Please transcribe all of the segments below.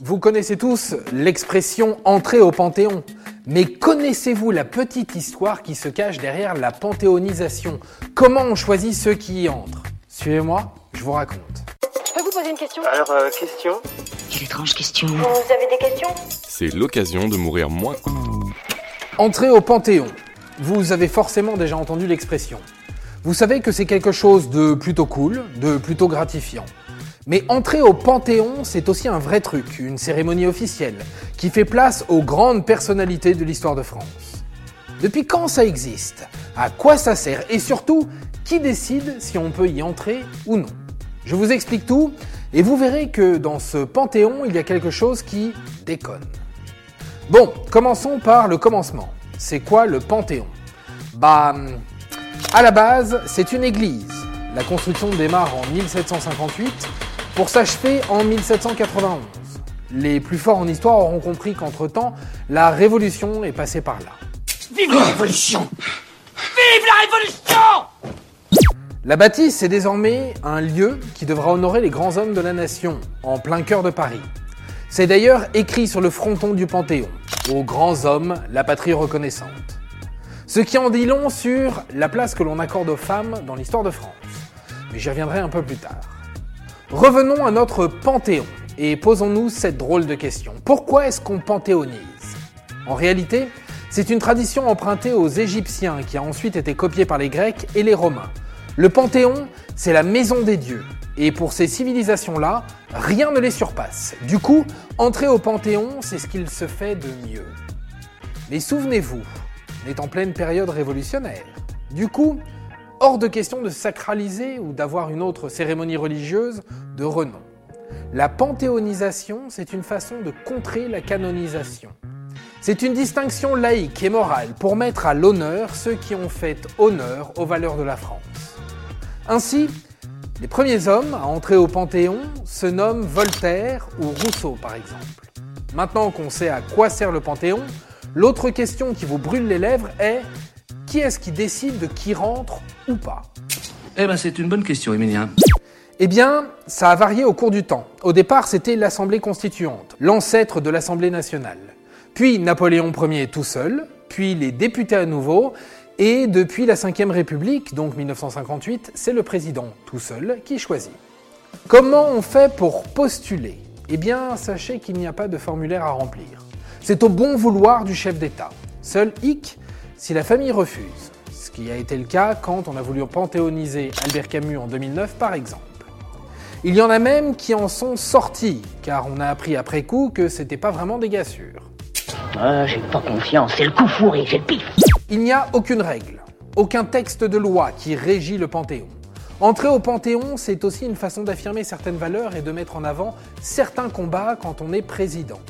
Vous connaissez tous l'expression entrer au Panthéon. Mais connaissez-vous la petite histoire qui se cache derrière la panthéonisation? Comment on choisit ceux qui y entrent? Suivez-moi, je vous raconte. Je peux vous poser une question? Alors, euh, question? Quelle étrange question. Vous avez des questions? C'est l'occasion de mourir moins. Entrer au Panthéon. Vous avez forcément déjà entendu l'expression. Vous savez que c'est quelque chose de plutôt cool, de plutôt gratifiant. Mais entrer au Panthéon, c'est aussi un vrai truc, une cérémonie officielle, qui fait place aux grandes personnalités de l'histoire de France. Depuis quand ça existe? À quoi ça sert? Et surtout, qui décide si on peut y entrer ou non? Je vous explique tout, et vous verrez que dans ce Panthéon, il y a quelque chose qui déconne. Bon, commençons par le commencement. C'est quoi le Panthéon? Bah, à la base, c'est une église. La construction démarre en 1758 pour s'achever en 1791. Les plus forts en histoire auront compris qu'entre-temps, la révolution est passée par là. Vive la révolution Vive la révolution La bâtisse est désormais un lieu qui devra honorer les grands hommes de la nation, en plein cœur de Paris. C'est d'ailleurs écrit sur le fronton du Panthéon, aux grands hommes, la patrie reconnaissante. Ce qui en dit long sur la place que l'on accorde aux femmes dans l'histoire de France. Mais j'y reviendrai un peu plus tard. Revenons à notre Panthéon et posons-nous cette drôle de question. Pourquoi est-ce qu'on panthéonise? En réalité, c'est une tradition empruntée aux Égyptiens qui a ensuite été copiée par les Grecs et les Romains. Le Panthéon, c'est la maison des dieux. Et pour ces civilisations-là, rien ne les surpasse. Du coup, entrer au Panthéon, c'est ce qu'il se fait de mieux. Mais souvenez-vous, on est en pleine période révolutionnaire. Du coup, hors de question de sacraliser ou d'avoir une autre cérémonie religieuse de renom. La panthéonisation, c'est une façon de contrer la canonisation. C'est une distinction laïque et morale pour mettre à l'honneur ceux qui ont fait honneur aux valeurs de la France. Ainsi, les premiers hommes à entrer au Panthéon se nomment Voltaire ou Rousseau par exemple. Maintenant qu'on sait à quoi sert le Panthéon, l'autre question qui vous brûle les lèvres est qui est-ce qui décide de qui rentre ou pas Eh ben, c'est une bonne question, Emilien. Eh bien, ça a varié au cours du temps. Au départ, c'était l'Assemblée constituante, l'ancêtre de l'Assemblée nationale. Puis Napoléon Ier tout seul, puis les députés à nouveau, et depuis la Ve République, donc 1958, c'est le président tout seul qui choisit. Comment on fait pour postuler? Eh bien, sachez qu'il n'y a pas de formulaire à remplir. C'est au bon vouloir du chef d'État. Seul hic, si la famille refuse, ce qui a été le cas quand on a voulu panthéoniser Albert Camus en 2009 par exemple. Il y en a même qui en sont sortis, car on a appris après coup que c'était pas vraiment des gars sûrs. Ah, j'ai pas confiance, c'est le coup fourré, j'ai le pif. Il n'y a aucune règle, aucun texte de loi qui régit le Panthéon. Entrer au Panthéon, c'est aussi une façon d'affirmer certaines valeurs et de mettre en avant certains combats quand on est président.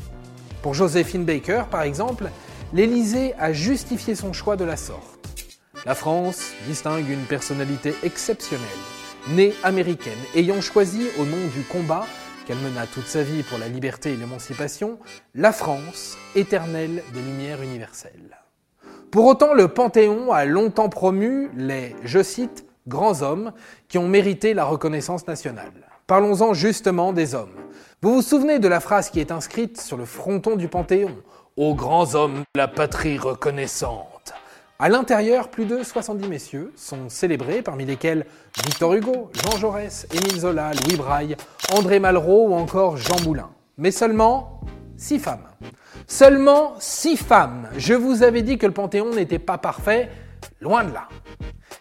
Pour Joséphine Baker, par exemple, l'Élysée a justifié son choix de la sorte. La France distingue une personnalité exceptionnelle, née américaine, ayant choisi au nom du combat qu'elle mena toute sa vie pour la liberté et l'émancipation, la France, éternelle des Lumières universelles. Pour autant, le Panthéon a longtemps promu les, je cite, grands hommes qui ont mérité la reconnaissance nationale. Parlons-en justement des hommes. Vous vous souvenez de la phrase qui est inscrite sur le fronton du Panthéon? Aux grands hommes la patrie reconnaissante. À l'intérieur, plus de 70 messieurs sont célébrés, parmi lesquels Victor Hugo, Jean Jaurès, Émile Zola, Louis Braille, André Malraux ou encore Jean Moulin. Mais seulement 6 femmes. Seulement 6 femmes. Je vous avais dit que le Panthéon n'était pas parfait, loin de là.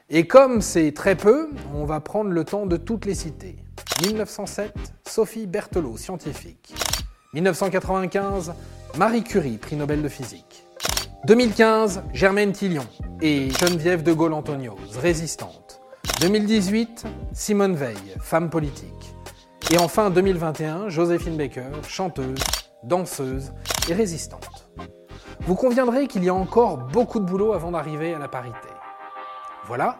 Et comme c'est très peu, on va prendre le temps de toutes les citer. 1907, Sophie Berthelot, scientifique. 1995, Marie Curie, prix Nobel de physique. 2015, Germaine Tillion et Geneviève de Gaulle-Anthonioz, résistante. 2018, Simone Veil, femme politique. Et enfin 2021, Joséphine Baker, chanteuse, danseuse et résistante. Vous conviendrez qu'il y a encore beaucoup de boulot avant d'arriver à la parité. Voilà,